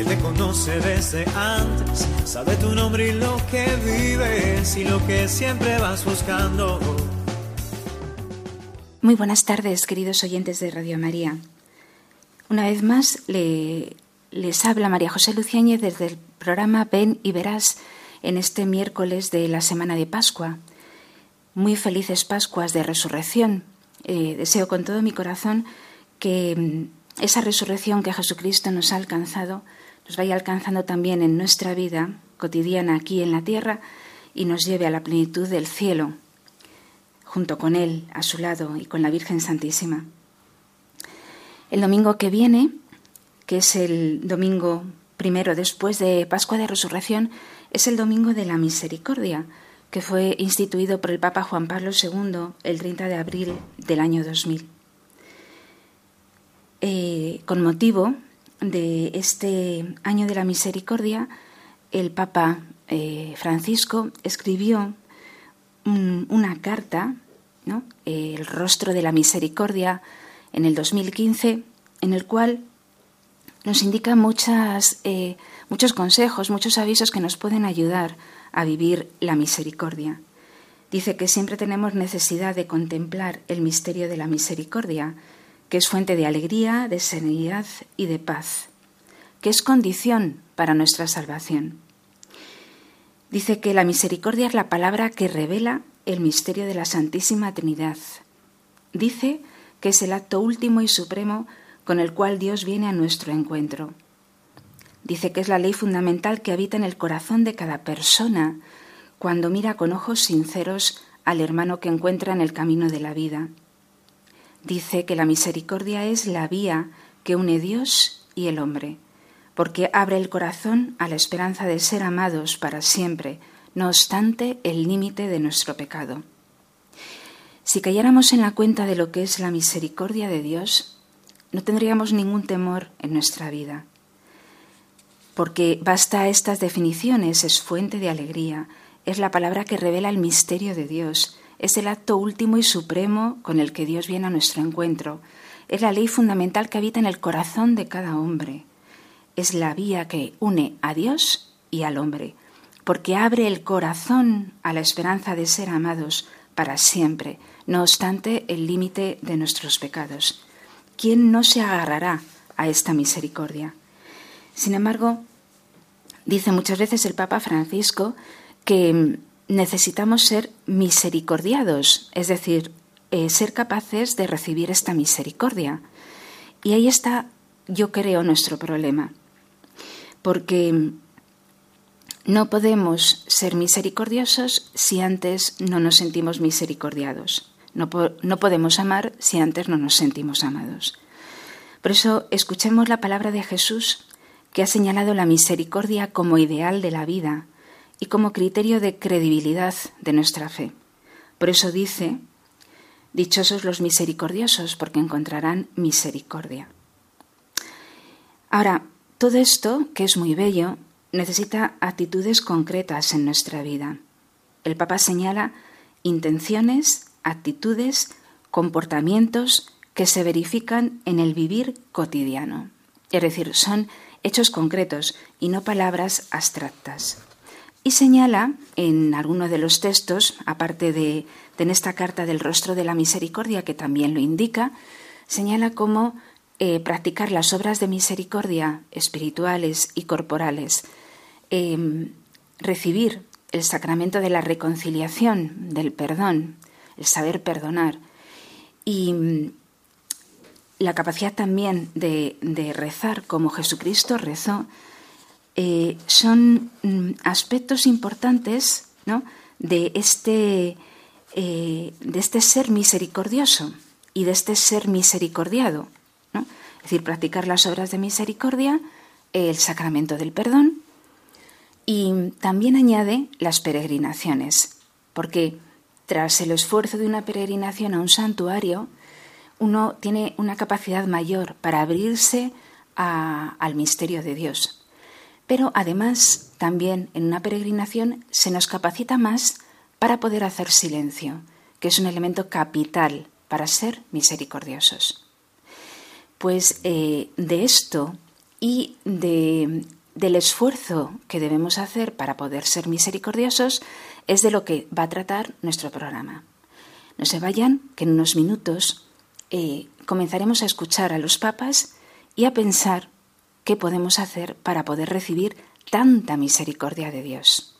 Él te conoce desde antes, sabe tu nombre y lo que vives y lo que siempre vas buscando. Muy buenas tardes, queridos oyentes de Radio María. Una vez más le, les habla María José Luciáñez desde el programa Ven y Verás en este miércoles de la semana de Pascua. Muy felices Pascuas de Resurrección. Eh, deseo con todo mi corazón que mm, esa resurrección que Jesucristo nos ha alcanzado nos vaya alcanzando también en nuestra vida cotidiana aquí en la tierra y nos lleve a la plenitud del cielo, junto con Él, a su lado y con la Virgen Santísima. El domingo que viene, que es el domingo primero después de Pascua de Resurrección, es el domingo de la Misericordia, que fue instituido por el Papa Juan Pablo II el 30 de abril del año 2000. Eh, con motivo de este año de la Misericordia, el Papa eh, Francisco escribió una carta, el rostro de la misericordia, en el 2015, en el cual nos indica muchas, eh, muchos consejos, muchos avisos que nos pueden ayudar a vivir la misericordia. Dice que siempre tenemos necesidad de contemplar el misterio de la misericordia, que es fuente de alegría, de serenidad y de paz, que es condición para nuestra salvación. Dice que la misericordia es la palabra que revela el misterio de la Santísima Trinidad. Dice que es el acto último y supremo con el cual Dios viene a nuestro encuentro. Dice que es la ley fundamental que habita en el corazón de cada persona cuando mira con ojos sinceros al hermano que encuentra en el camino de la vida. Dice que la misericordia es la vía que une Dios y el hombre, porque abre el corazón a la esperanza de ser amados para siempre, no obstante el límite de nuestro pecado. Si cayéramos en la cuenta de lo que es la misericordia de Dios, no tendríamos ningún temor en nuestra vida, porque basta estas definiciones, es fuente de alegría, es la palabra que revela el misterio de Dios, es el acto último y supremo con el que Dios viene a nuestro encuentro, es la ley fundamental que habita en el corazón de cada hombre, es la vía que une a Dios y al hombre, porque abre el corazón a la esperanza de ser amados para siempre, no obstante el límite de nuestros pecados. ¿Quién no se agarrará a esta misericordia? Sin embargo, dice muchas veces el Papa Francisco que necesitamos ser misericordiados, es decir, eh, ser capaces de recibir esta misericordia. Y ahí está, yo creo, nuestro problema. Porque no podemos ser misericordiosos si antes no nos sentimos misericordiados. No, no, podemos amar si antes no nos sentimos amados. Por eso escuchemos la palabra de Jesús, que ha señalado la misericordia como ideal de la vida y como criterio de credibilidad de nuestra fe. Por eso dice, Dichosos los misericordiosos, porque encontrarán misericordia. Ahora, todo esto, que es muy bello, necesita actitudes concretas en nuestra vida. El Papa señala intenciones, actitudes, comportamientos que se verifican en el vivir cotidiano. Es decir, son hechos concretos y no palabras abstractas. Y señala en alguno de los textos, aparte de, de en esta carta del rostro de la misericordia, que también lo indica, señala cómo eh, practicar las obras de misericordia espirituales y corporales, em, recibir el sacramento de la reconciliación, del perdón, el saber perdonar y mm, la capacidad también de, rezar como Jesucristo rezó, eh, son mm, aspectos importantes de, este, eh, de este ser misericordioso y de este ser misericordiado. Es decir, practicar las obras de misericordia, el sacramento del perdón y también añade las peregrinaciones, porque tras el esfuerzo de una peregrinación a un santuario, uno tiene una capacidad mayor para abrirse al misterio de Dios. Pero además, también en una peregrinación se nos capacita más para poder hacer silencio, que es un elemento capital para ser misericordiosos. Pues eh, de esto y de, del esfuerzo que debemos hacer para poder ser misericordiosos es de lo que va a tratar nuestro programa. No se vayan, que en unos minutos eh, comenzaremos a escuchar a los papas y a pensar qué podemos hacer para poder recibir tanta misericordia de Dios.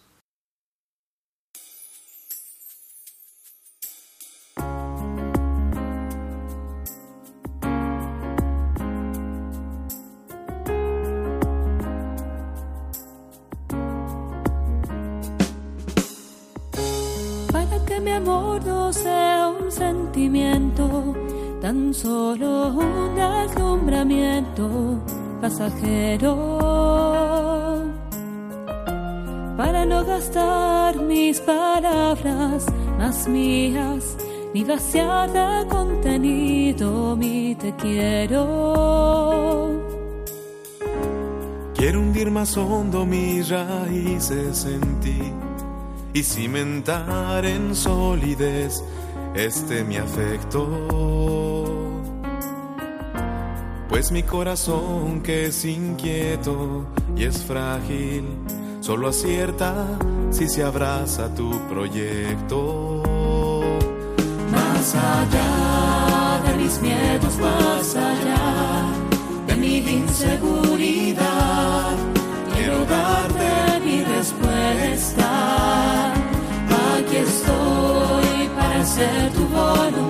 Para que mi amor no sea un sentimiento, tan solo un deslumbramiento pasajero. Para no gastar mis palabras más mías, ni vaciar de contenido mi te quiero. Quiero hundir más hondo mis raíces en ti y cimentar en solidez este mi afecto. Pues mi corazón que es inquieto y es frágil, solo acierta si se abraza tu proyecto. Más allá de mis miedos, más allá de mi inseguridad, quiero darte mi respuesta. Aquí estoy para hacer tu voluntad,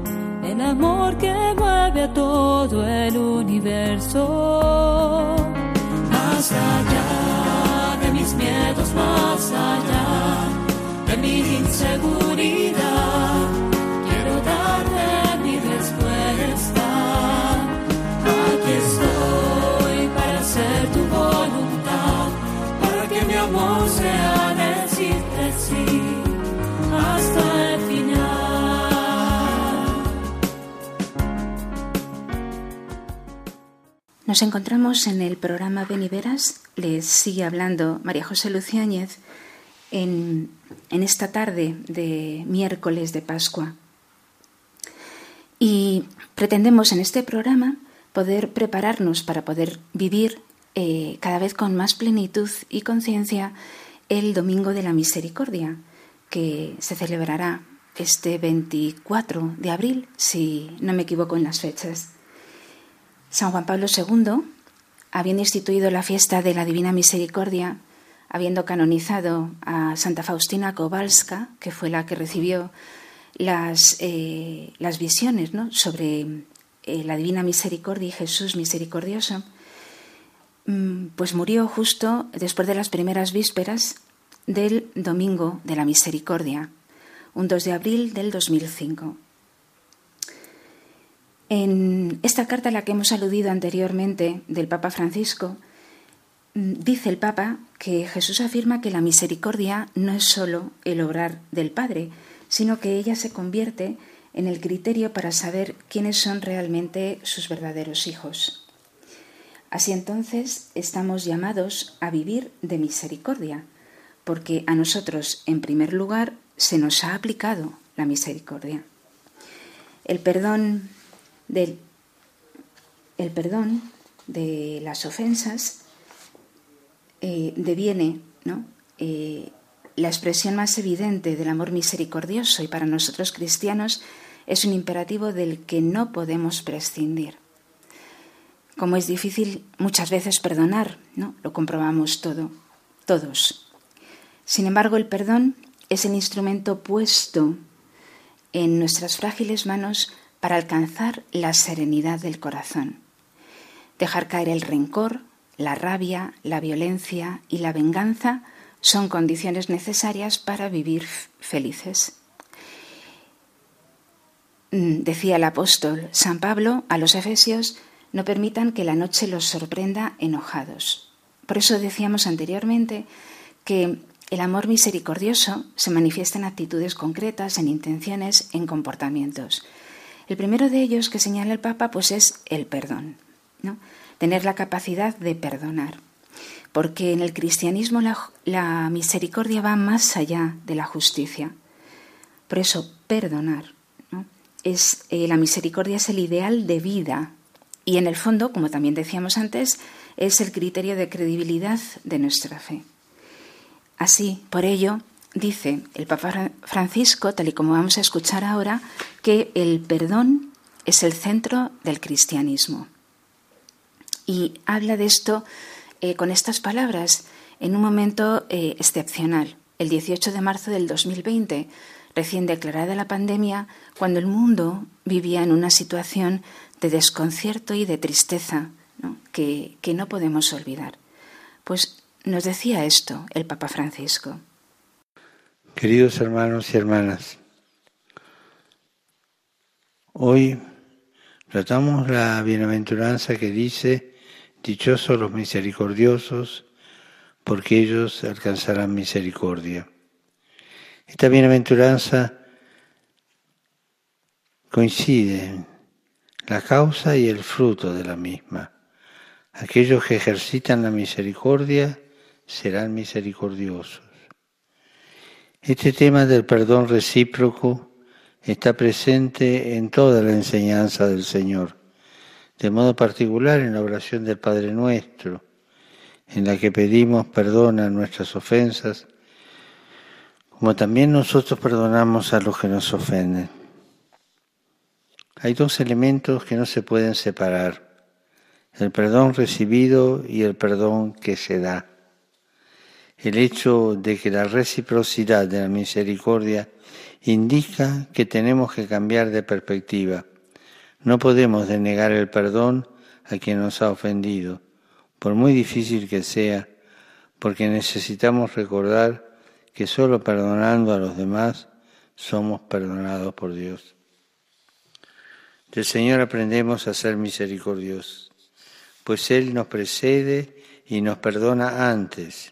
el amor que mueve a todo el universo. Más allá de mis miedos, más allá de mi inseguridad, quiero darte mi respuesta. Aquí estoy para hacer tu voluntad, para que mi amor sea decirte sí Nos encontramos en el programa Beniveras, les sigue hablando María José Luciáñez en, esta tarde de miércoles de Pascua. Y pretendemos en este programa poder prepararnos para poder vivir eh, cada vez con más plenitud y conciencia el Domingo de la Misericordia, que se celebrará este 24 de abril, si no me equivoco en las fechas. San Juan Pablo II, habiendo instituido la fiesta de la Divina Misericordia, habiendo canonizado a Santa Faustina Kowalska, que fue la que recibió las, eh, las visiones ¿no? sobre eh, la Divina Misericordia y Jesús misericordioso, mm, pues murió justo después de las primeras vísperas del Domingo de la Misericordia, un 2 de abril del 2005. En esta carta a la que hemos aludido anteriormente del Papa Francisco, mm, dice el Papa que Jesús afirma que la misericordia no es sólo el obrar del Padre, sino que ella se convierte en el criterio para saber quiénes son realmente sus verdaderos hijos. Así entonces estamos llamados a vivir de misericordia, porque a nosotros, en primer lugar, se nos ha aplicado la misericordia. El perdón del el perdón de las ofensas eh, deviene ¿no? Eh, la expresión más evidente del amor misericordioso y para nosotros cristianos es un imperativo del que no podemos prescindir. Como es difícil muchas veces perdonar, ¿no? Lo comprobamos todo, todos. Sin embargo, el perdón es el instrumento puesto en nuestras frágiles manos para alcanzar la serenidad del corazón. Dejar caer el rencor, la rabia, la violencia y la venganza son condiciones necesarias para vivir felices. Mm, decía el apóstol San Pablo a los Efesios, no permitan que la noche los sorprenda enojados. Por eso decíamos anteriormente que el amor misericordioso se manifiesta en actitudes concretas, en intenciones, en comportamientos. El primero de ellos que señala el Papa pues es el perdón, ¿no? tener la capacidad de perdonar porque en el cristianismo la, misericordia va más allá de la justicia. Por eso, perdonar. Es, eh, la misericordia es el ideal de vida y en el fondo, como también decíamos antes, es el criterio de credibilidad de nuestra fe. Así, por ello, dice el Papa Francisco, tal y como vamos a escuchar ahora, que el perdón es el centro del cristianismo. Y habla de esto eh, con estas palabras en un momento eh, excepcional, el 18 de marzo del 2020, recién declarada la pandemia, cuando el mundo vivía en una situación de desconcierto y de tristeza Que, que no podemos olvidar. Pues nos decía esto el Papa Francisco. Queridos hermanos y hermanas, hoy tratamos la bienaventuranza que dice, Dichosos los misericordiosos, porque ellos alcanzarán misericordia. Esta bienaventuranza coincide la causa y el fruto de la misma. Aquellos que ejercitan la misericordia serán misericordiosos. Este tema del perdón recíproco está presente en toda la enseñanza del Señor de modo particular en la oración del Padre Nuestro, en la que pedimos perdón a nuestras ofensas, como también nosotros perdonamos a los que nos ofenden. Hay dos elementos que no se pueden separar, el perdón recibido y el perdón que se da. El hecho de que la reciprocidad de la misericordia indica que tenemos que cambiar de perspectiva no podemos denegar el perdón a quien nos ha ofendido, por muy difícil que sea, porque necesitamos recordar que solo perdonando a los demás somos perdonados por Dios. Del Señor aprendemos a ser misericordiosos, pues Él nos precede y nos perdona antes,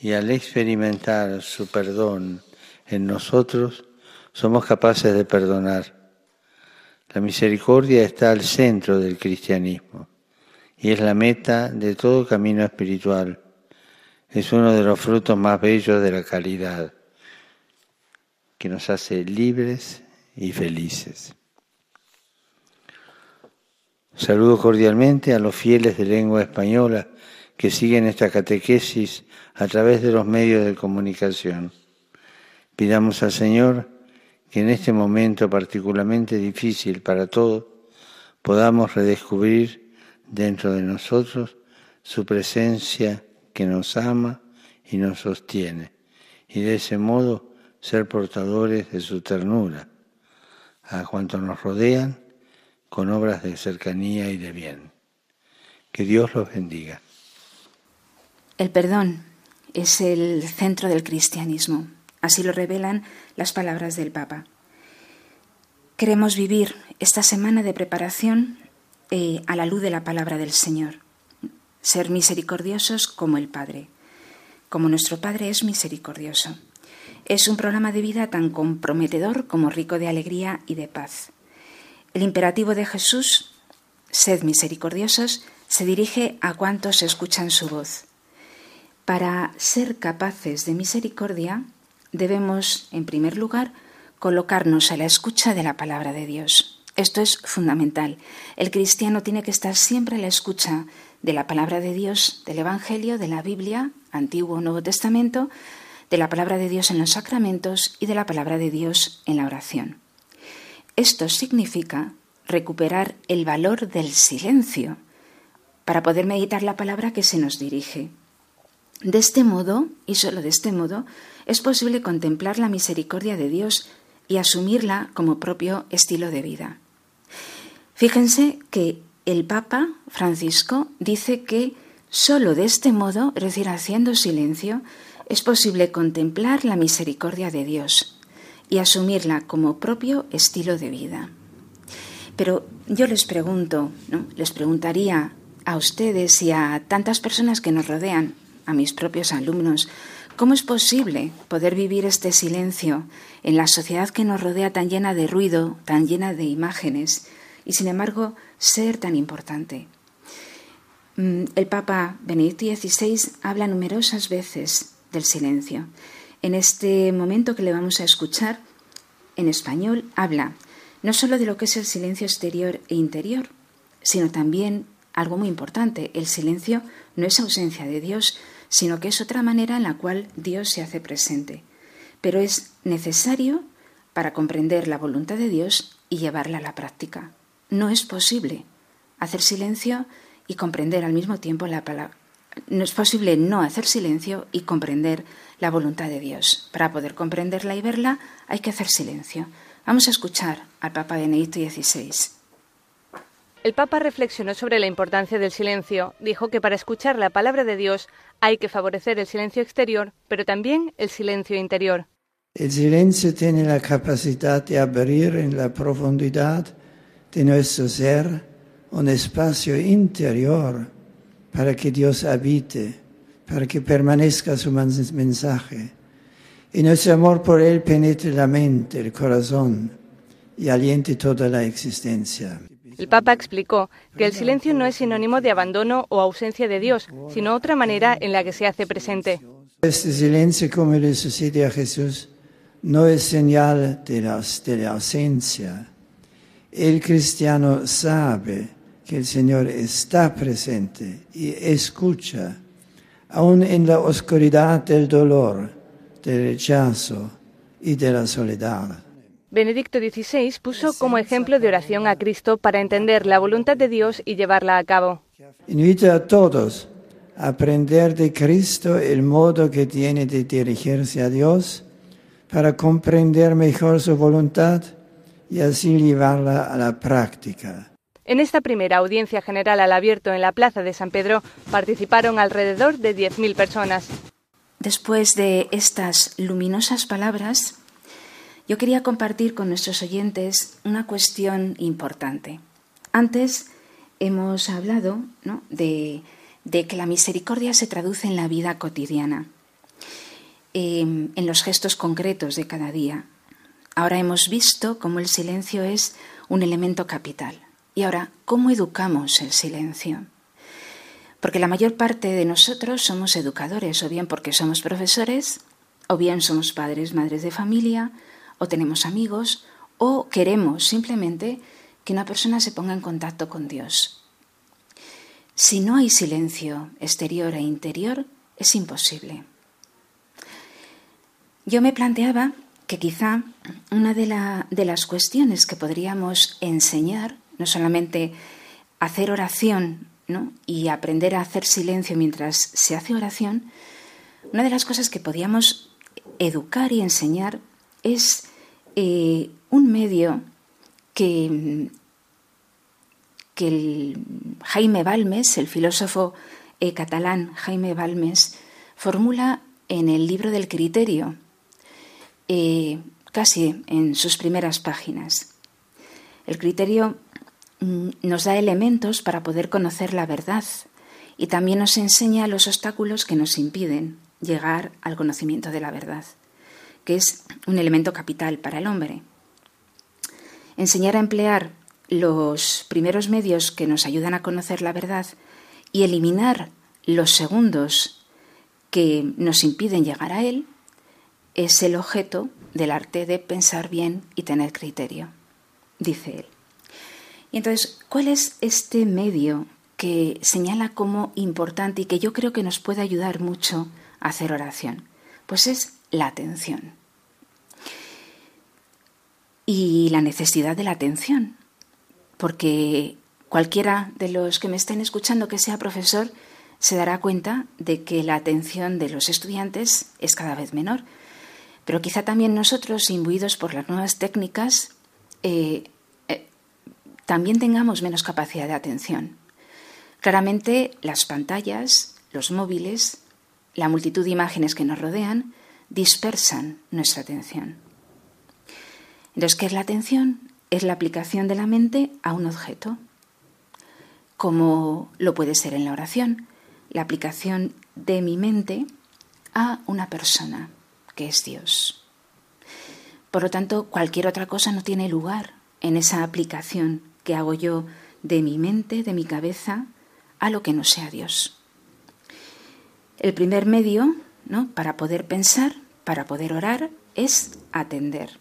y al experimentar su perdón en nosotros, somos capaces de perdonar la misericordia está al centro del cristianismo y es la meta de todo camino espiritual. Es uno de los frutos más bellos de la caridad que nos hace libres y felices. Saludo cordialmente a los fieles de lengua española que siguen esta catequesis a través de los medios de comunicación. Pidamos al Señor que en este momento particularmente difícil para todos podamos redescubrir dentro de nosotros su presencia que nos ama y nos sostiene, y de ese modo ser portadores de su ternura a cuantos nos rodean con obras de cercanía y de bien. Que Dios los bendiga. El perdón es el centro del cristianismo. Así lo revelan las palabras del Papa. Queremos vivir esta semana de preparación eh, a la luz de la palabra del Señor. Ser misericordiosos como el Padre, como nuestro Padre es misericordioso. Es un programa de vida tan comprometedor como rico de alegría y de paz. El imperativo de Jesús, sed misericordiosos, se dirige a cuantos escuchan su voz. Para ser capaces de misericordia, debemos, en primer lugar, colocarnos a la escucha de la palabra de Dios. Esto es fundamental. El cristiano tiene que estar siempre a la escucha de la palabra de Dios, del Evangelio, de la Biblia, Antiguo o Nuevo Testamento, de la palabra de Dios en los sacramentos y de la palabra de Dios en la oración. Esto significa recuperar el valor del silencio para poder meditar la palabra que se nos dirige. De este modo, y solo de este modo, es posible contemplar la misericordia de Dios y asumirla como propio estilo de vida. Fíjense que el Papa Francisco dice que solo de este modo, es decir, haciendo silencio, es posible contemplar la misericordia de Dios y asumirla como propio estilo de vida. Pero yo les pregunto, ¿no? les preguntaría a ustedes y a tantas personas que nos rodean, a mis propios alumnos, ¿cómo es posible poder vivir este silencio en la sociedad que nos rodea tan llena de ruido, tan llena de imágenes, y sin embargo ser tan importante? Mm, el Papa Benedicto XVI habla numerosas veces del silencio. En este momento que le vamos a escuchar, en español, habla no solo de lo que es el silencio exterior e interior, sino también algo muy importante, el silencio no es ausencia de Dios, sino que es otra manera en la cual Dios se hace presente. Pero es necesario para comprender la voluntad de Dios y llevarla a la práctica. No es posible hacer silencio y comprender al mismo tiempo la palabra. No es posible no hacer silencio y comprender la voluntad de Dios. Para poder comprenderla y verla hay que hacer silencio. Vamos a escuchar al Papa Benedicto XVI. El Papa reflexionó sobre la importancia del silencio. Dijo que para escuchar la palabra de Dios hay que favorecer el silencio exterior, pero también el silencio interior. El silencio tiene la capacidad de abrir en la profundidad de nuestro ser un espacio interior para que Dios habite, para que permanezca su mensaje. Y nuestro amor por Él penetre la mente, el corazón y aliente toda la existencia. El Papa explicó que el silencio no es sinónimo de abandono o ausencia de Dios, sino otra manera en la que se hace presente. Este silencio, como le sucede a Jesús, no es señal de la, ausencia. El cristiano sabe que el Señor está presente y escucha, aun en la oscuridad del dolor, del rechazo y de la soledad. Benedicto XVI puso como ejemplo de oración a Cristo para entender la voluntad de Dios y llevarla a cabo. Invita a todos a aprender de Cristo el modo que tiene de dirigirse a Dios para comprender mejor su voluntad y así llevarla a la práctica. En esta primera audiencia general al abierto en la Plaza de San Pedro participaron alrededor de 10.000 personas. Después de estas luminosas palabras, yo quería compartir con nuestros oyentes una cuestión importante. Antes hemos hablado de, que la misericordia se traduce en la vida cotidiana, em, en los gestos concretos de cada día. Ahora hemos visto cómo el silencio es un elemento capital. Y ahora, ¿cómo educamos el silencio? Porque la mayor parte de nosotros somos educadores, o bien porque somos profesores, o bien somos padres, madres de familia, o tenemos amigos o queremos simplemente que una persona se ponga en contacto con Dios. Si no hay silencio exterior e interior, es imposible. Yo me planteaba que quizá una de, las cuestiones que podríamos enseñar, no solamente hacer oración y aprender a hacer silencio mientras se hace oración, una de las cosas que podíamos educar y enseñar es eh, un medio que, que Jaime Balmes, el filósofo eh, catalán Jaime Balmes, formula en el libro del criterio, eh, casi en sus primeras páginas. El criterio mm, nos da elementos para poder conocer la verdad y también nos enseña los obstáculos que nos impiden llegar al conocimiento de la verdad que es un elemento capital para el hombre. Enseñar a emplear los primeros medios que nos ayudan a conocer la verdad y eliminar los segundos que nos impiden llegar a él es el objeto del arte de pensar bien y tener criterio, dice él. Y entonces, ¿cuál es este medio que señala como importante y que yo creo que nos puede ayudar mucho a hacer oración? Pues es la atención. Y la necesidad de la atención, porque cualquiera de los que me estén escuchando que sea profesor se dará cuenta de que la atención de los estudiantes es cada vez menor. Pero quizá también nosotros, imbuidos por las nuevas técnicas, eh, eh, también tengamos menos capacidad de atención. Claramente las pantallas, los móviles, la multitud de imágenes que nos rodean dispersan nuestra atención. Entonces, ¿qué es la atención? Es la aplicación de la mente a un objeto, como lo puede ser en la oración, la aplicación de mi mente a una persona, que es Dios. Por lo tanto, cualquier otra cosa no tiene lugar en esa aplicación que hago yo de mi mente, de mi cabeza, a lo que no sea Dios. El primer medio ¿no? para poder pensar, para poder orar, es atender.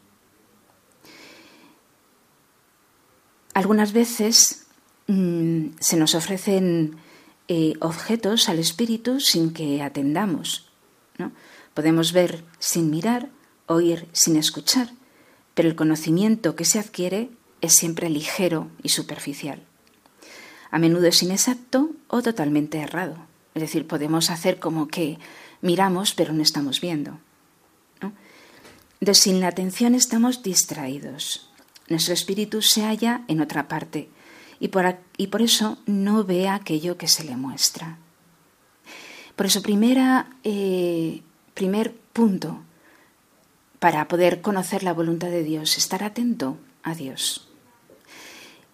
Algunas veces mm, se nos ofrecen eh, objetos al espíritu sin que atendamos. ¿no? Podemos ver sin mirar, oír sin escuchar, pero el conocimiento que se adquiere es siempre ligero y superficial. A menudo es inexacto o totalmente errado. Es decir, podemos hacer como que miramos pero no estamos viendo. Entonces, sin la atención estamos distraídos. Nuestro espíritu se halla en otra parte y por, y por eso no ve aquello que se le muestra. Por eso, primera, eh, primer punto para poder conocer la voluntad de Dios, estar atento a Dios.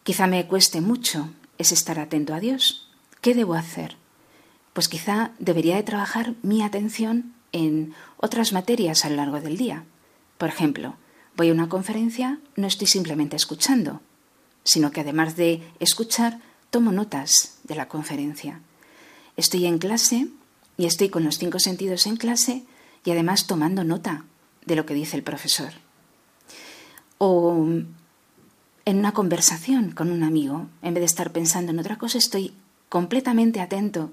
Quizá me cueste mucho es estar atento a Dios. ¿Qué debo hacer? Pues quizá debería de trabajar mi atención en otras materias a lo largo del día. Por ejemplo, voy a una conferencia, no estoy simplemente escuchando, sino que además de escuchar, tomo notas de la conferencia. Estoy en clase y estoy con los cinco sentidos en clase y además tomando nota de lo que dice el profesor. O en una conversación con un amigo, en vez de estar pensando en otra cosa, estoy completamente atento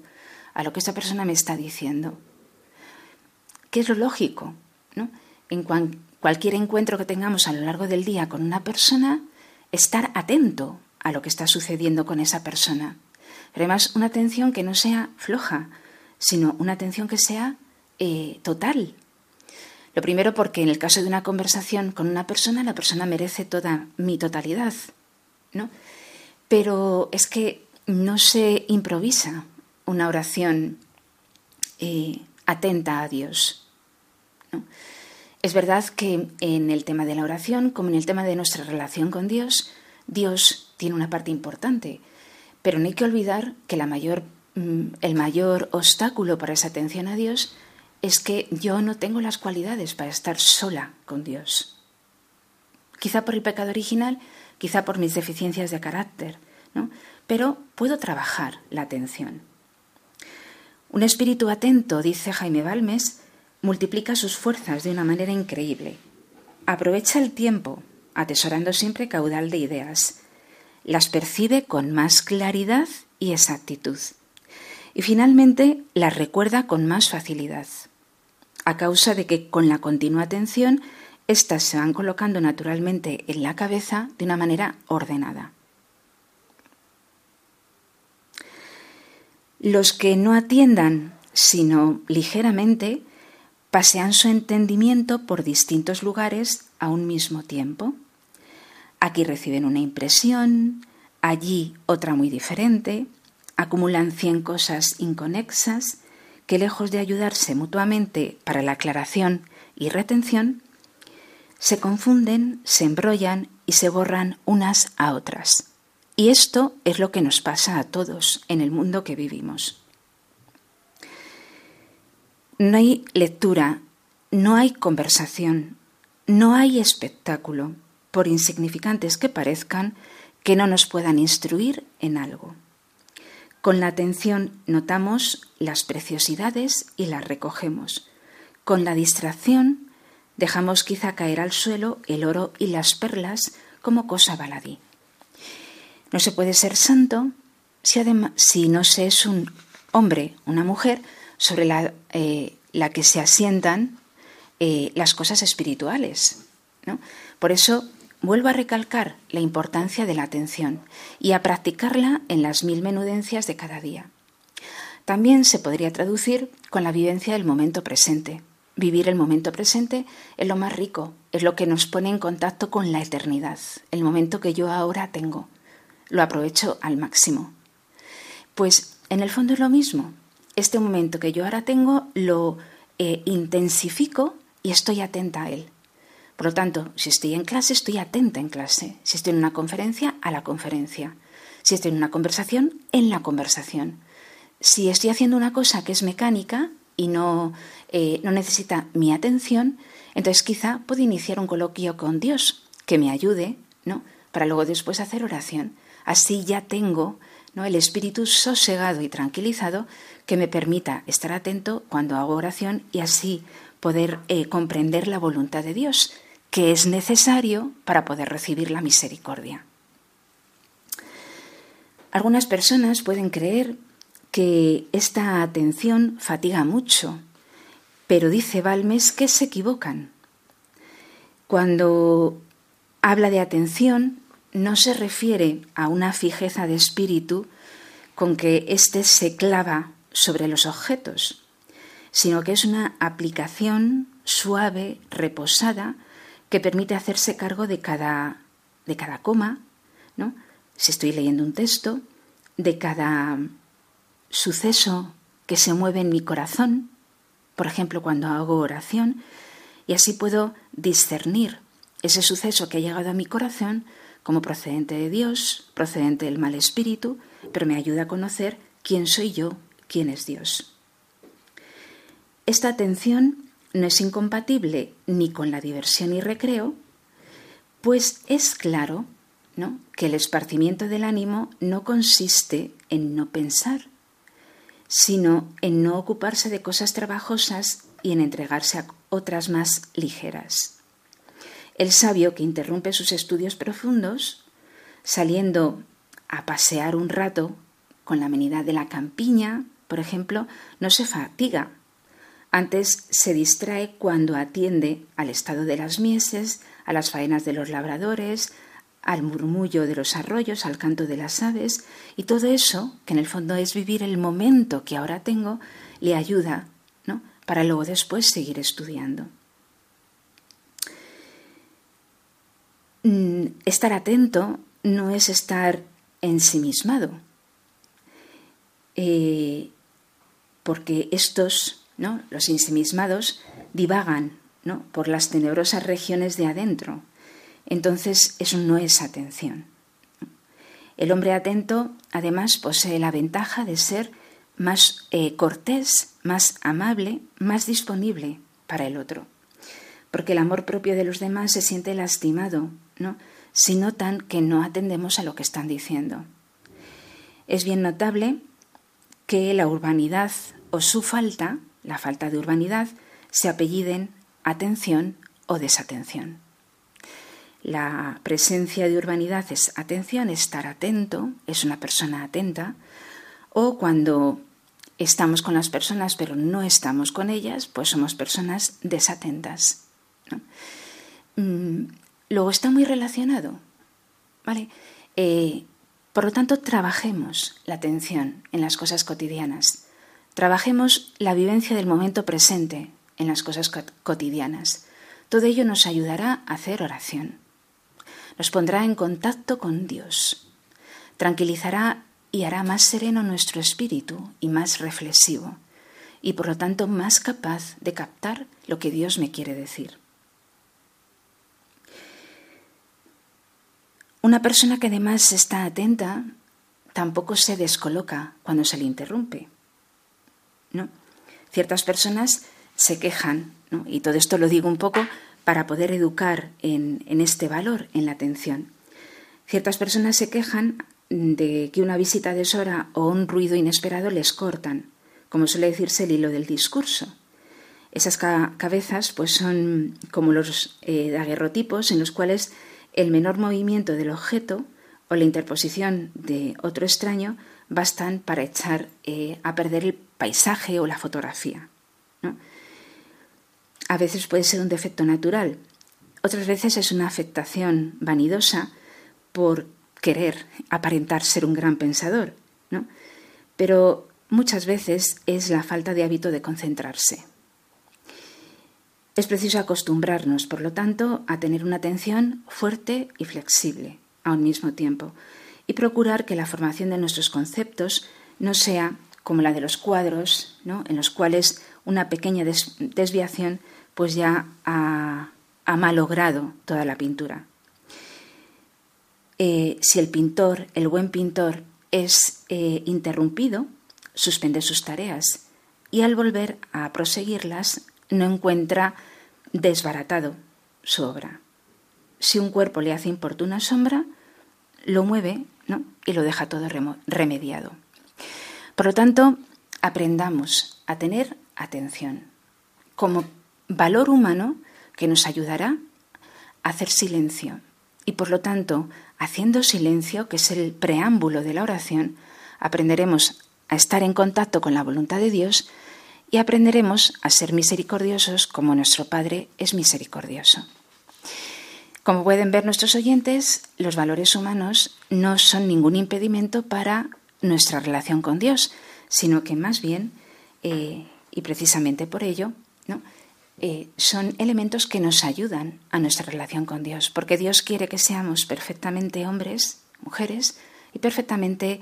a lo que esa persona me está diciendo. ¿Qué es lo lógico? ¿no? En cualquier encuentro que tengamos a lo largo del día con una persona, estar atento a lo que está sucediendo con esa persona. Pero además una atención que no sea floja, sino una atención que sea eh, total. Lo primero porque en el caso de una conversación con una persona, la persona merece toda mi totalidad, ¿no? Pero es que no se improvisa una oración eh, atenta a Dios. ¿no? Es verdad que en el tema de la oración, como en el tema de nuestra relación con Dios, Dios tiene una parte importante, pero no hay que olvidar que mm, el mayor obstáculo para esa atención a Dios es que yo no tengo las cualidades para estar sola con Dios. Quizá por el pecado original, quizá por mis deficiencias de carácter, ¿no? pero puedo trabajar la atención. Un espíritu atento, dice Jaime Balmes, multiplica sus fuerzas de una manera increíble. Aprovecha el tiempo, atesorando siempre caudal de ideas. Las percibe con más claridad y exactitud. Y finalmente las recuerda con más facilidad, a causa de que con la continua atención éstas se van colocando naturalmente en la cabeza de una manera ordenada. Los que no atiendan, sino ligeramente, pasean su entendimiento por distintos lugares a un mismo tiempo. Aquí reciben una impresión, allí otra muy diferente, acumulan cien cosas inconexas que lejos de ayudarse mutuamente para la aclaración y retención, se confunden, se embrollan y se borran unas a otras. Y esto es lo que nos pasa a todos en el mundo que vivimos. No hay lectura, no hay conversación, no hay espectáculo, por insignificantes que parezcan, que no nos puedan instruir en algo. Con la atención notamos las preciosidades y las recogemos. Con la distracción dejamos quizá caer al suelo el oro y las perlas como cosa baladí. No se puede ser santo si, si no se es un hombre, una mujer, sobre la, eh, la que se asientan eh, las cosas espirituales. Por eso vuelvo a recalcar la importancia de la atención y a practicarla en las mil menudencias de cada día. También se podría traducir con la vivencia del momento presente. Vivir el momento presente es lo más rico, es lo que nos pone en contacto con la eternidad, el momento que yo ahora tengo. Lo aprovecho al máximo. Pues en el fondo es lo mismo. Este momento que yo ahora tengo lo eh, intensifico y estoy atenta a él. Por lo tanto, si estoy en clase, estoy atenta en clase. Si estoy en una conferencia, a la conferencia. Si estoy en una conversación, en la conversación. Si estoy haciendo una cosa que es mecánica y no, eh, no necesita mi atención, entonces quizá puedo iniciar un coloquio con Dios que me ayude, ¿no? Para luego después hacer oración. Así ya tengo ¿no? el espíritu sosegado y tranquilizado que me permita estar atento cuando hago oración y así poder eh, comprender la voluntad de Dios, que es necesario para poder recibir la misericordia. Algunas personas pueden creer que esta atención fatiga mucho, pero dice Balmes que se equivocan. Cuando habla de atención, no se refiere a una fijeza de espíritu con que éste se clava sobre los objetos, sino que es una aplicación suave, reposada, que permite hacerse cargo de cada, de cada coma, ¿no? si estoy leyendo un texto, de cada suceso que se mueve en mi corazón, por ejemplo, cuando hago oración, y así puedo discernir ese suceso que ha llegado a mi corazón como procedente de Dios, procedente del mal espíritu, pero me ayuda a conocer quién soy yo, quién es Dios. Esta atención no es incompatible ni con la diversión y recreo, pues es claro ¿no? que el esparcimiento del ánimo no consiste en no pensar, sino en no ocuparse de cosas trabajosas y en entregarse a otras más ligeras. El sabio que interrumpe sus estudios profundos, saliendo a pasear un rato con la amenidad de la campiña, por ejemplo, no se fatiga. Antes se distrae cuando atiende al estado de las mieses, a las faenas de los labradores, al murmullo de los arroyos, al canto de las aves, y todo eso, que en el fondo es vivir el momento que ahora tengo, le ayuda, ¿no? Para luego después seguir estudiando. Estar atento no es estar ensimismado, eh, porque estos, ¿no? los ensimismados, divagan ¿no? por las tenebrosas regiones de adentro. Entonces, eso no es atención. El hombre atento, además, posee la ventaja de ser más eh, cortés, más amable, más disponible para el otro. Porque el amor propio de los demás se siente lastimado ¿no? si notan que no atendemos a lo que están diciendo. Es bien notable que la urbanidad o su falta, la falta de urbanidad, se apelliden atención o desatención. La presencia de urbanidad es atención, estar atento, es una persona atenta, o cuando estamos con las personas pero no estamos con ellas, pues somos personas desatentas. Mm, Luego está muy relacionado. ¿Vale? Eh, por lo tanto, trabajemos la atención en las cosas cotidianas. Trabajemos la vivencia del momento presente en las cosas cotidianas. Todo ello nos ayudará a hacer oración. Nos pondrá en contacto con Dios. Tranquilizará y hará más sereno nuestro espíritu y más reflexivo, y por lo tanto más capaz de captar lo que Dios me quiere decir. Una persona que además está atenta tampoco se descoloca cuando se le interrumpe. ¿no? Ciertas personas se quejan, y todo esto lo digo un poco para poder educar en, en este valor, en la atención. Ciertas personas se quejan de que una visita deshora o un ruido inesperado les cortan, como suele decirse el hilo del discurso. Esas cabezas pues son como los eh, daguerrotipos en los cuales el menor movimiento del objeto o la interposición de otro extraño bastan para echar eh, a perder el paisaje o la fotografía. A veces puede ser un defecto natural, otras veces es una afectación vanidosa por querer aparentar ser un gran pensador. Pero muchas veces es la falta de hábito de concentrarse. Es preciso acostumbrarnos, por lo tanto, a tener una atención fuerte y flexible a un mismo tiempo y procurar que la formación de nuestros conceptos no sea como la de los cuadros, ¿no? en los cuales una pequeña desviación pues ya ha, malogrado toda la pintura. Eh, si el pintor, el buen pintor, es eh, interrumpido, suspende sus tareas y al volver a proseguirlas no encuentra desbaratado su obra. Si un cuerpo le hace importuna sombra, lo mueve y lo deja todo remediado. Por lo tanto, aprendamos a tener atención como valor humano que nos ayudará a hacer silencio. Y por lo tanto, haciendo silencio, que es el preámbulo de la oración, aprenderemos a estar en contacto con la voluntad de Dios y aprenderemos a ser misericordiosos como nuestro Padre es misericordioso. Como pueden ver nuestros oyentes, los valores humanos no son ningún impedimento para nuestra relación con Dios, sino que más bien, eh, y precisamente por ello, eh, son elementos que nos ayudan a nuestra relación con Dios, porque Dios quiere que seamos perfectamente hombres, mujeres y perfectamente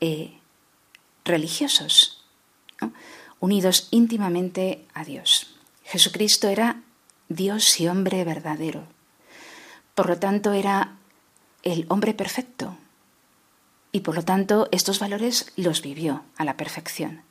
eh, religiosos, unidos íntimamente a Dios. Jesucristo era Dios y hombre verdadero. Por lo tanto, era el hombre perfecto. Y por lo tanto, estos valores los vivió a la perfección.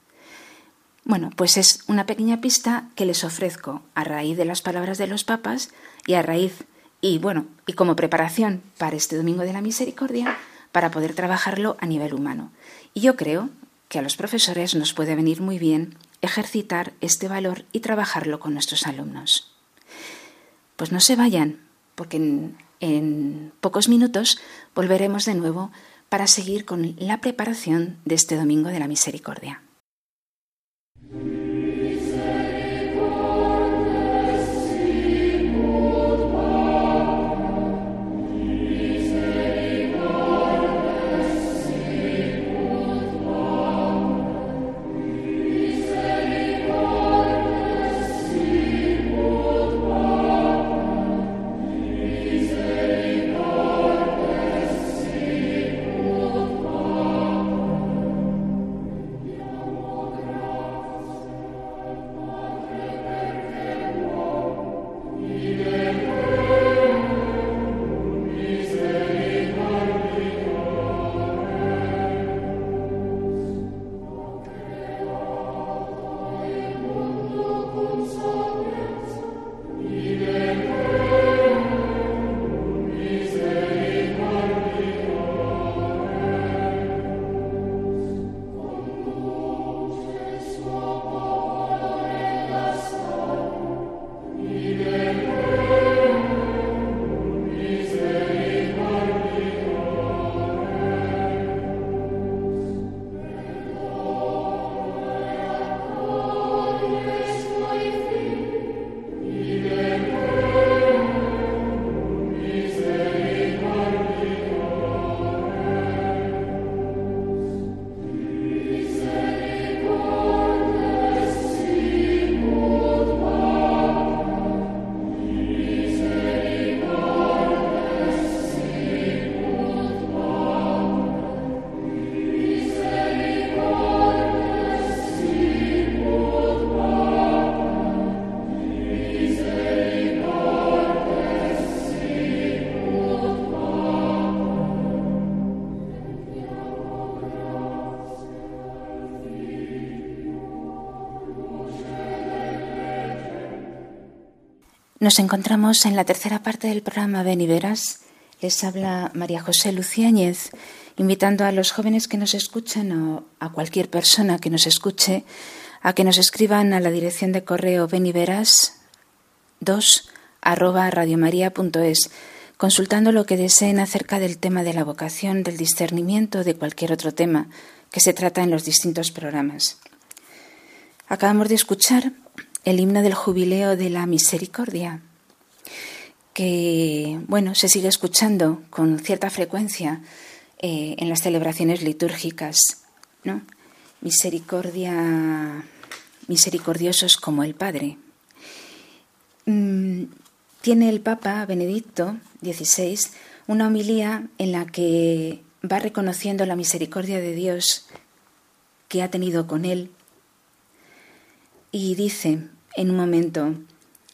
Bueno, pues es una pequeña pista que les ofrezco a raíz de las palabras de los papas y a raíz y bueno, y como preparación para este Domingo de la Misericordia para poder trabajarlo a nivel humano. Y yo creo que a los profesores nos puede venir muy bien ejercitar este valor y trabajarlo con nuestros alumnos. Pues no se vayan, porque en, en pocos minutos volveremos de nuevo para seguir con la preparación de este Domingo de la Misericordia. Nos encontramos en la tercera parte del programa Verás. Les habla María José Luciáñez, invitando a los jóvenes que nos escuchan o a cualquier persona que nos escuche a que nos escriban a la dirección de correo beniveras 2 arroba radiomaria.es consultando lo que deseen acerca del tema de la vocación, del discernimiento, de cualquier otro tema que se trata en los distintos programas. Acabamos de escuchar el himno del jubileo de la misericordia, que bueno, se sigue escuchando con cierta frecuencia eh, en las celebraciones litúrgicas, ¿no? Misericordia, misericordiosos como el Padre. Mm, tiene el Papa Benedicto XVI una homilía en la que va reconociendo la misericordia de Dios que ha tenido con él y dice en un momento,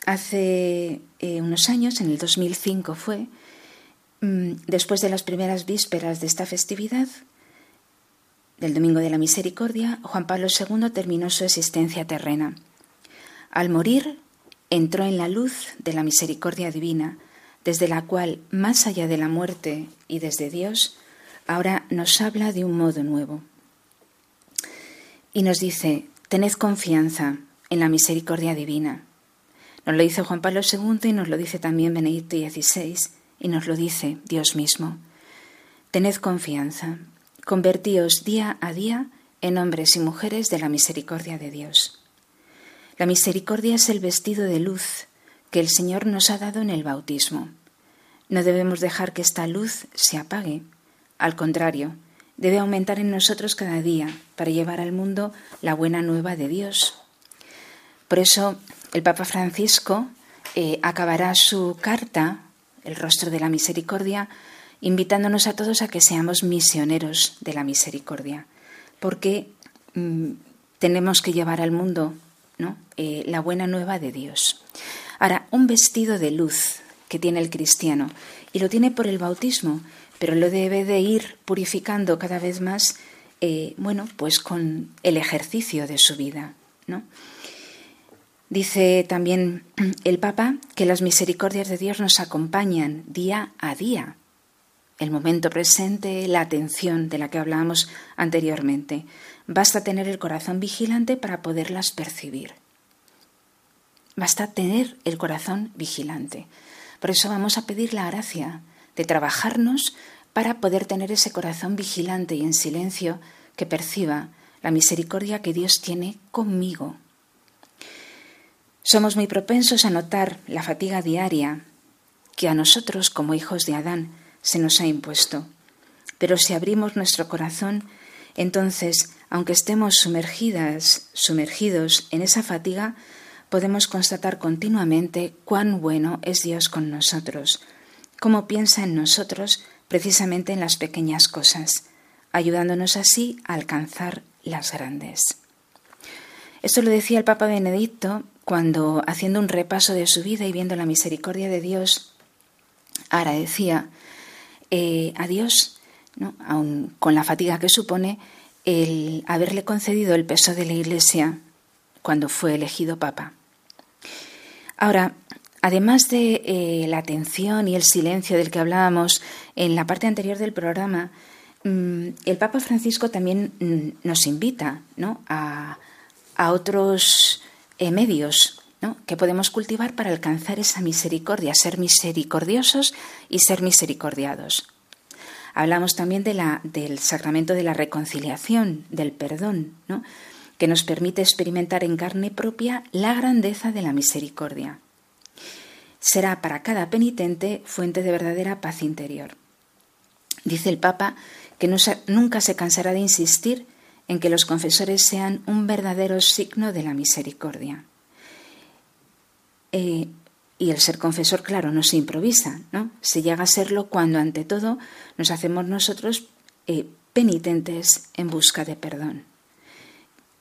hace eh, unos años, en el 2005 fue, mm, después de las primeras vísperas de esta festividad, del Domingo de la Misericordia, Juan Pablo II terminó su existencia terrena. Al morir, entró en la luz de la misericordia divina, desde la cual, más allá de la muerte y desde Dios, ahora nos habla de un modo nuevo. Y nos dice, tened confianza en la misericordia divina. Nos lo dice Juan Pablo II y nos lo dice también Benedicto XVI y nos lo dice Dios mismo. Tened confianza, convertíos día a día en hombres y mujeres de la misericordia de Dios. La misericordia es el vestido de luz que el Señor nos ha dado en el bautismo. No debemos dejar que esta luz se apague. Al contrario, debe aumentar en nosotros cada día para llevar al mundo la buena nueva de Dios. Por eso el Papa Francisco eh, acabará su carta, el rostro de la misericordia, invitándonos a todos a que seamos misioneros de la misericordia, porque mm, tenemos que llevar al mundo eh, la buena nueva de Dios. Ahora, un vestido de luz que tiene el cristiano, y lo tiene por el bautismo, pero lo debe de ir purificando cada vez más, eh, bueno, pues con el ejercicio de su vida, ¿no? Dice también el Papa que las misericordias de Dios nos acompañan día a día. El momento presente, la atención de la que hablábamos anteriormente. Basta tener el corazón vigilante para poderlas percibir. Basta tener el corazón vigilante. Por eso vamos a pedir la gracia de trabajarnos para poder tener ese corazón vigilante y en silencio que perciba la misericordia que Dios tiene conmigo. Somos muy propensos a notar la fatiga diaria que a nosotros, como hijos de Adán, se nos ha impuesto. Pero si abrimos nuestro corazón, entonces aunque estemos sumergidas, sumergidos en esa fatiga, podemos constatar continuamente cuán bueno es Dios con nosotros, cómo piensa en nosotros precisamente en las pequeñas cosas, ayudándonos así a alcanzar las grandes. Esto lo decía el Papa Benedicto cuando, haciendo un repaso de su vida y viendo la misericordia de Dios, agradecía eh, a Dios, ¿no? aun con la fatiga que supone, el haberle concedido el peso de la Iglesia cuando fue elegido Papa. Ahora, además de eh, la atención y el silencio del que hablábamos en la parte anterior del programa, mm, el Papa Francisco también mm, nos invita a, otros eh, medios que podemos cultivar para alcanzar esa misericordia, ser misericordiosos y ser misericordiados. Hablamos también de la, del sacramento de la reconciliación, del perdón, ¿no? que nos permite experimentar en carne propia la grandeza de la misericordia. Será para cada penitente fuente de verdadera paz interior. Dice el Papa que nunca se cansará de insistir en que los confesores sean un verdadero signo de la misericordia. Eh, y el ser confesor, claro, no se improvisa, ¿no? Se llega a serlo cuando, ante todo, nos hacemos nosotros eh, penitentes en busca de perdón.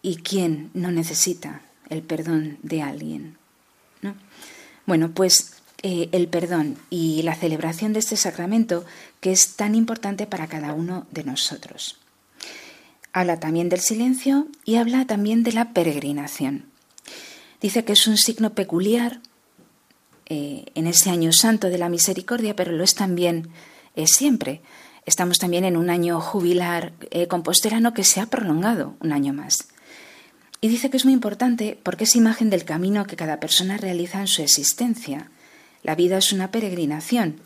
¿Y quién no necesita el perdón de alguien? ¿no? Bueno, pues eh, el perdón y la celebración de este sacramento que es tan importante para cada uno de nosotros. Habla también del silencio y habla también de la peregrinación. Dice que es un signo peculiar eh, en ese año santo de la misericordia, pero lo es también eh, siempre. Estamos también en un año jubilar eh, composterano que se ha prolongado un año más. Y dice que es muy importante porque es imagen del camino que cada persona realiza en su existencia. La vida es una peregrinación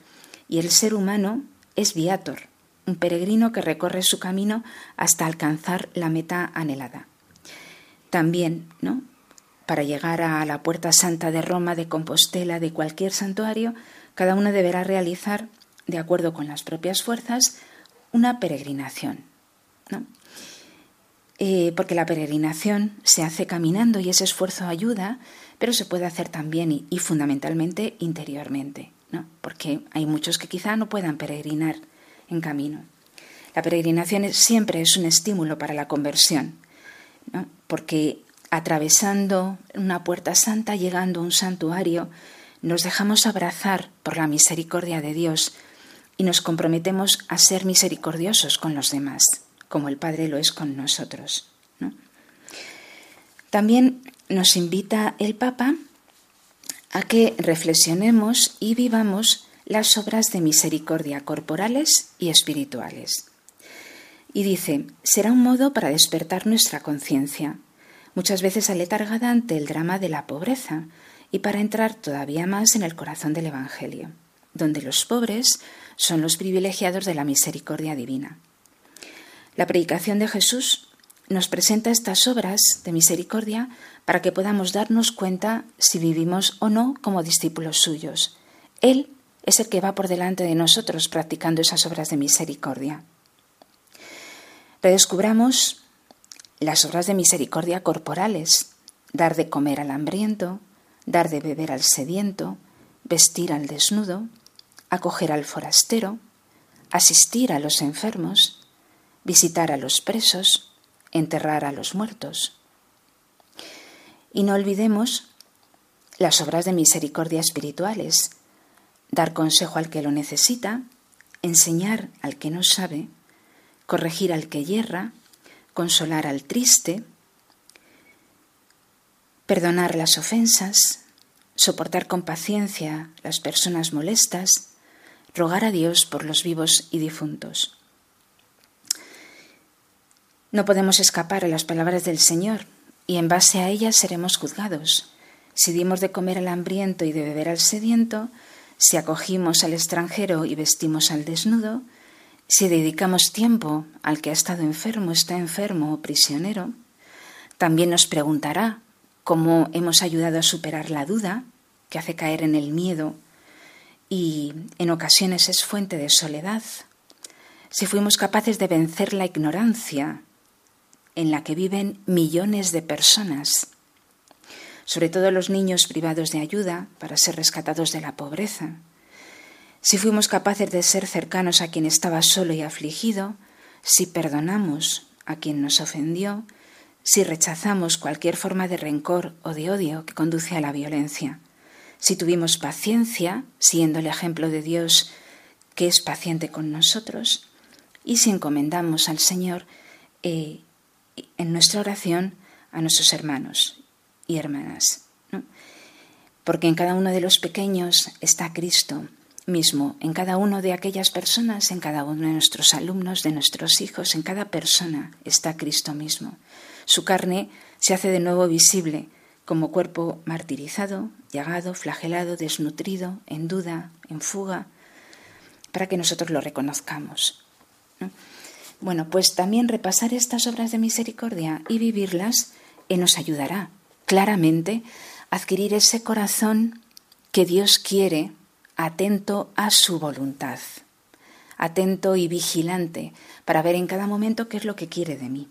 y el ser humano es viator, un peregrino que recorre su camino hasta alcanzar la meta anhelada. También, ¿no? Para llegar a la puerta santa de Roma, de Compostela, de cualquier santuario, cada uno deberá realizar, de acuerdo con las propias fuerzas, una peregrinación. ¿no? Eh, porque la peregrinación se hace caminando y ese esfuerzo ayuda, pero se puede hacer también y, fundamentalmente interiormente, ¿no? porque hay muchos que quizá no puedan peregrinar en camino. La peregrinación siempre es un estímulo para la conversión, porque atravesando una puerta santa, llegando a un santuario, nos dejamos abrazar por la misericordia de Dios y nos comprometemos a ser misericordiosos con los demás como el Padre lo es con nosotros. También nos invita el Papa a que reflexionemos y vivamos las obras de misericordia corporales y espirituales. Y dice, será un modo para despertar nuestra conciencia, muchas veces aletargada ante el drama de la pobreza, y para entrar todavía más en el corazón del Evangelio, donde los pobres son los privilegiados de la misericordia divina. La predicación de Jesús nos presenta estas obras de misericordia para que podamos darnos cuenta si vivimos o no como discípulos suyos. Él es el que va por delante de nosotros practicando esas obras de misericordia. Redescubramos las obras de misericordia corporales, dar de comer al hambriento, dar de beber al sediento, vestir al desnudo, acoger al forastero, asistir a los enfermos, visitar a los presos, enterrar a los muertos. Y no olvidemos las obras de misericordia espirituales, dar consejo al que lo necesita, enseñar al que no sabe, corregir al que yerra, consolar al triste, perdonar las ofensas, soportar con paciencia las personas molestas, rogar a Dios por los vivos y difuntos. No podemos escapar a las palabras del Señor y en base a ellas seremos juzgados. Si dimos de comer al hambriento y de beber al sediento, si acogimos al extranjero y vestimos al desnudo, si dedicamos tiempo al que ha estado enfermo, está enfermo o prisionero, también nos preguntará cómo hemos ayudado a superar la duda que hace caer en el miedo y en ocasiones es fuente de soledad, si fuimos capaces de vencer la ignorancia en la que viven millones de personas, sobre todo los niños privados de ayuda para ser rescatados de la pobreza. Si fuimos capaces de ser cercanos a quien estaba solo y afligido, si perdonamos a quien nos ofendió, si rechazamos cualquier forma de rencor o de odio que conduce a la violencia, si tuvimos paciencia, siendo el ejemplo de Dios que es paciente con nosotros, y si encomendamos al Señor eh, en nuestra oración a nuestros hermanos y hermanas. Porque en cada uno de los pequeños está Cristo mismo, en cada uno de aquellas personas, en cada uno de nuestros alumnos, de nuestros hijos, en cada persona está Cristo mismo. Su carne se hace de nuevo visible como cuerpo martirizado, llagado, flagelado, desnutrido, en duda, en fuga, para que nosotros lo reconozcamos. Bueno, pues también repasar estas obras de misericordia y vivirlas eh, nos ayudará claramente adquirir ese corazón que Dios quiere atento a su voluntad, atento y vigilante para ver en cada momento qué es lo que quiere de mí.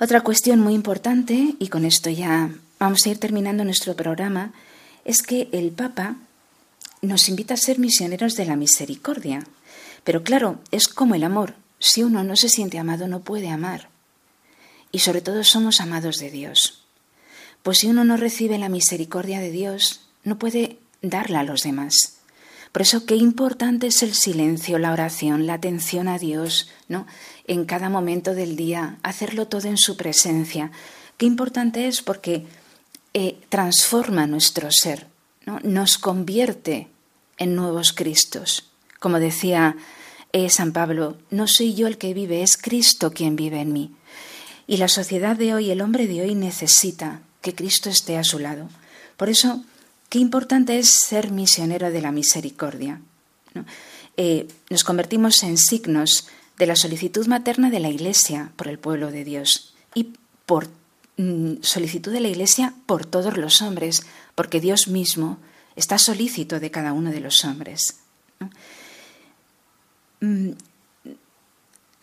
Otra cuestión muy importante, y con esto ya vamos a ir terminando nuestro programa, es que el Papa nos invita a ser misioneros de la misericordia, pero claro, es como el amor. Si uno no se siente amado, no puede amar. Y sobre todo somos amados de Dios. Pues si uno no recibe la misericordia de Dios, no puede darla a los demás. Por eso qué importante es el silencio, la oración, la atención a Dios, ¿no? En cada momento del día, hacerlo todo en su presencia. Qué importante es porque eh, transforma nuestro ser, ¿no? Nos convierte en nuevos Cristos. Como decía eh, San Pablo, no soy yo el que vive, es Cristo quien vive en mí. Y la sociedad de hoy, el hombre de hoy necesita que Cristo esté a su lado. Por eso, qué importante es ser misionero de la misericordia. Eh, nos convertimos en signos de la solicitud materna de la Iglesia por el pueblo de Dios y por mm, solicitud de la Iglesia por todos los hombres, porque Dios mismo está solícito de cada uno de los hombres. Mm,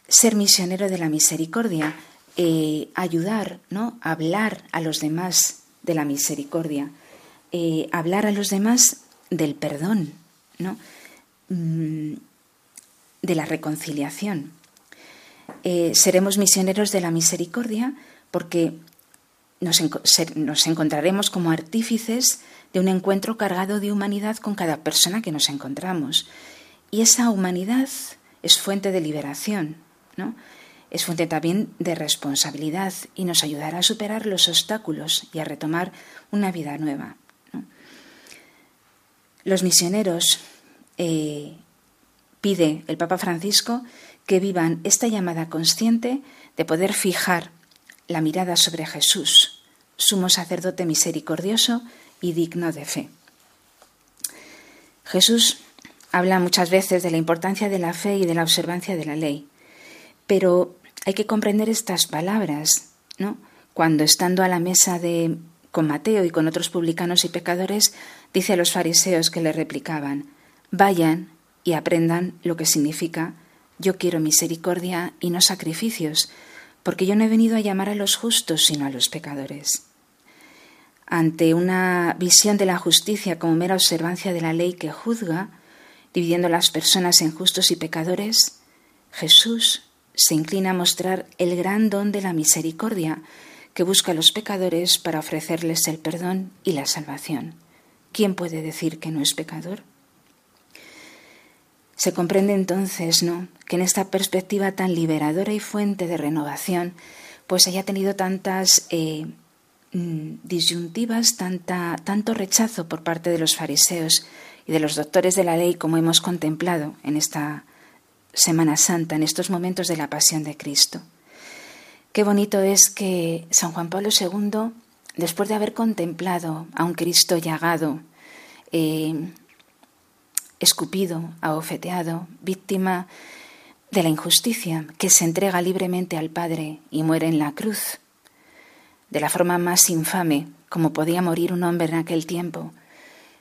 ser misionero de la misericordia, eh, ayudar, ¿no? hablar a los demás de la misericordia, eh, hablar a los demás del perdón, ¿no? Mm, de la reconciliación. Eh, seremos misioneros de la misericordia porque nos, nos, encontraremos como artífices de un encuentro cargado de humanidad con cada persona que nos encontramos. Y esa humanidad es fuente de liberación, ¿no? Es fuente también de responsabilidad y nos ayudará a superar los obstáculos y a retomar una vida nueva. Los misioneros eh, pide el Papa Francisco que vivan esta llamada consciente de poder fijar la mirada sobre Jesús, sumo sacerdote misericordioso y digno de fe. Jesús habla muchas veces de la importancia de la fe y de la observancia de la ley, pero hay que comprender estas palabras, ¿no? Cuando estando a la mesa de con Mateo y con otros publicanos y pecadores, dice a los fariseos que le replicaban: Vayan y aprendan lo que significa yo quiero misericordia y no sacrificios, porque yo no he venido a llamar a los justos, sino a los pecadores. Ante una visión de la justicia como mera observancia de la ley que juzga, dividiendo las personas en justos y pecadores, Jesús se inclina a mostrar el gran don de la misericordia que busca a los pecadores para ofrecerles el perdón y la salvación. ¿Quién puede decir que no es pecador? Se comprende entonces, ¿no?, que en esta perspectiva tan liberadora y fuente de renovación, pues haya tenido tantas eh, mm, disyuntivas, tanta, tanto rechazo por parte de los fariseos y de los doctores de la ley, como hemos contemplado en esta Semana Santa, en estos momentos de la pasión de Cristo. Qué bonito es que San Juan Pablo II, después de haber contemplado a un Cristo llagado, eh, escupido, abofeteado, víctima de la injusticia, que se entrega libremente al Padre y muere en la cruz, de la forma más infame como podía morir un hombre en aquel tiempo,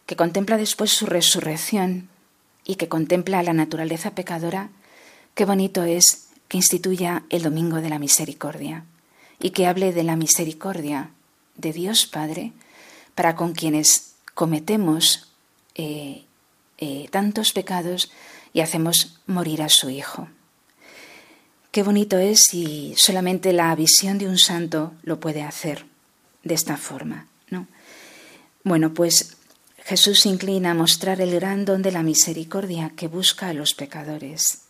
que contempla después su resurrección y que contempla la naturaleza pecadora, qué bonito es que instituya el Domingo de la Misericordia y que hable de la misericordia de Dios Padre para con quienes cometemos eh, eh, tantos pecados y hacemos morir a su Hijo. Qué bonito es si solamente la visión de un santo lo puede hacer de esta forma, ¿no? Bueno, pues Jesús se inclina a mostrar el gran don de la misericordia que busca a los pecadores,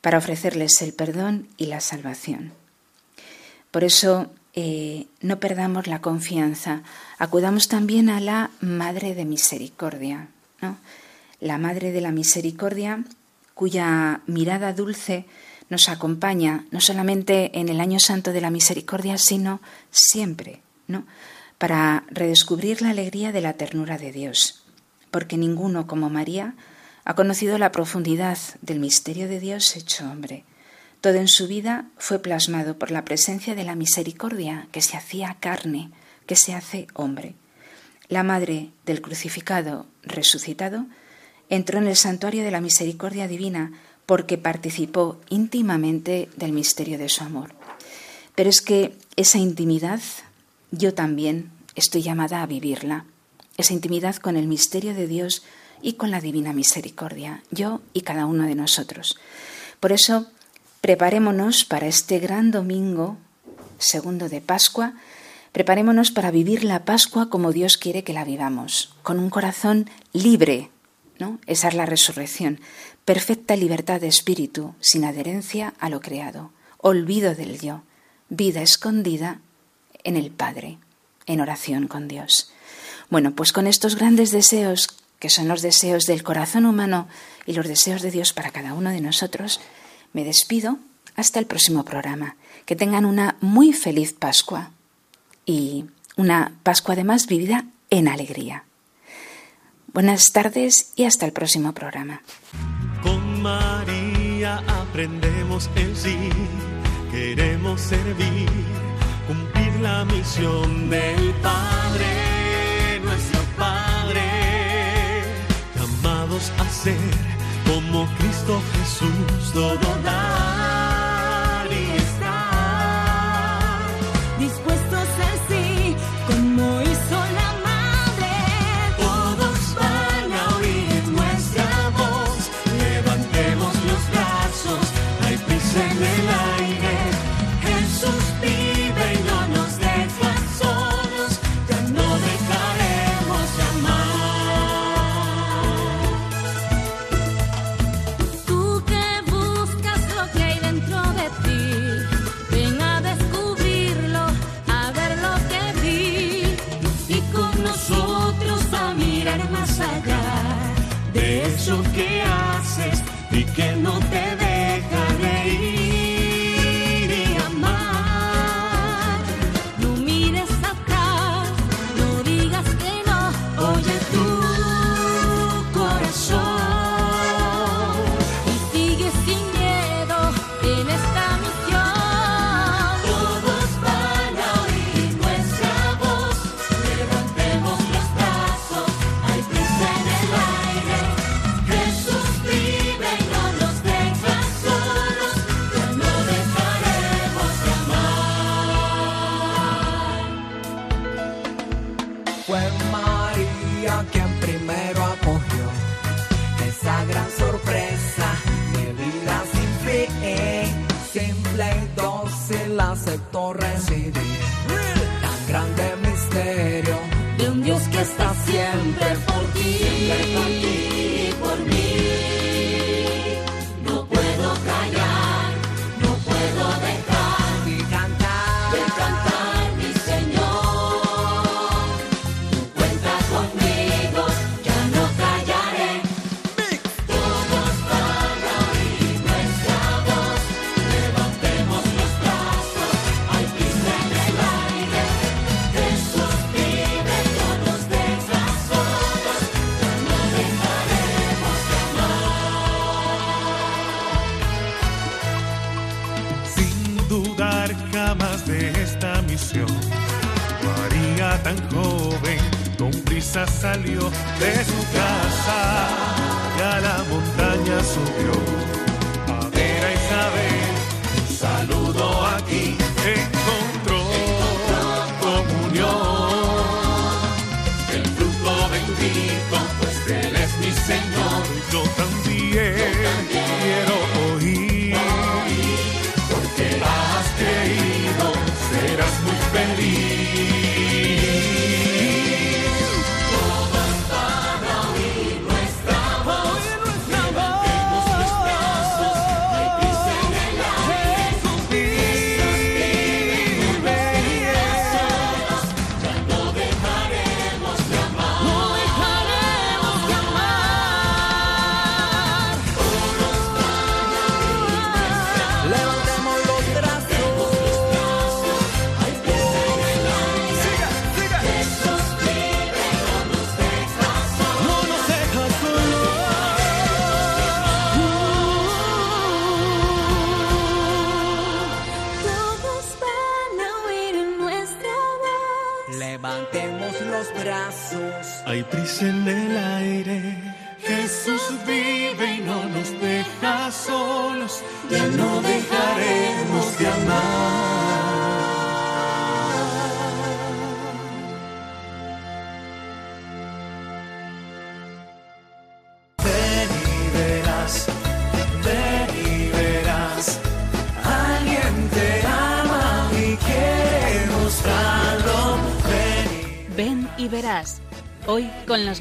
para ofrecerles el perdón y la salvación. Por eso eh, no perdamos la confianza, acudamos también a la Madre de Misericordia, la Madre de la Misericordia, cuya mirada dulce nos acompaña no solamente en el año santo de la misericordia, sino siempre, ¿no? Para redescubrir la alegría de la ternura de Dios, porque ninguno como María ha conocido la profundidad del misterio de Dios hecho hombre. Todo en su vida fue plasmado por la presencia de la misericordia que se hacía carne, que se hace hombre la Madre del crucificado resucitado, entró en el santuario de la misericordia divina porque participó íntimamente del misterio de su amor. Pero es que esa intimidad yo también estoy llamada a vivirla, esa intimidad con el misterio de Dios y con la divina misericordia, yo y cada uno de nosotros. Por eso, preparémonos para este gran domingo, segundo de Pascua, Preparémonos para vivir la Pascua como Dios quiere que la vivamos, con un corazón libre, ¿no? Esa es la resurrección, perfecta libertad de espíritu, sin adherencia a lo creado, olvido del yo, vida escondida en el Padre, en oración con Dios. Bueno, pues con estos grandes deseos, que son los deseos del corazón humano y los deseos de Dios para cada uno de nosotros, me despido hasta el próximo programa. Que tengan una muy feliz Pascua y una Pascua además vivida en alegría. Buenas tardes y hasta el próximo programa. Con María aprendemos sí, queremos servir, cumplir la misión del Padre llamados a ser como Cristo Jesús todo. sus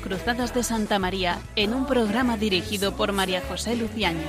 Cruzadas de Santa María en un programa dirigido por María José Luciáñez.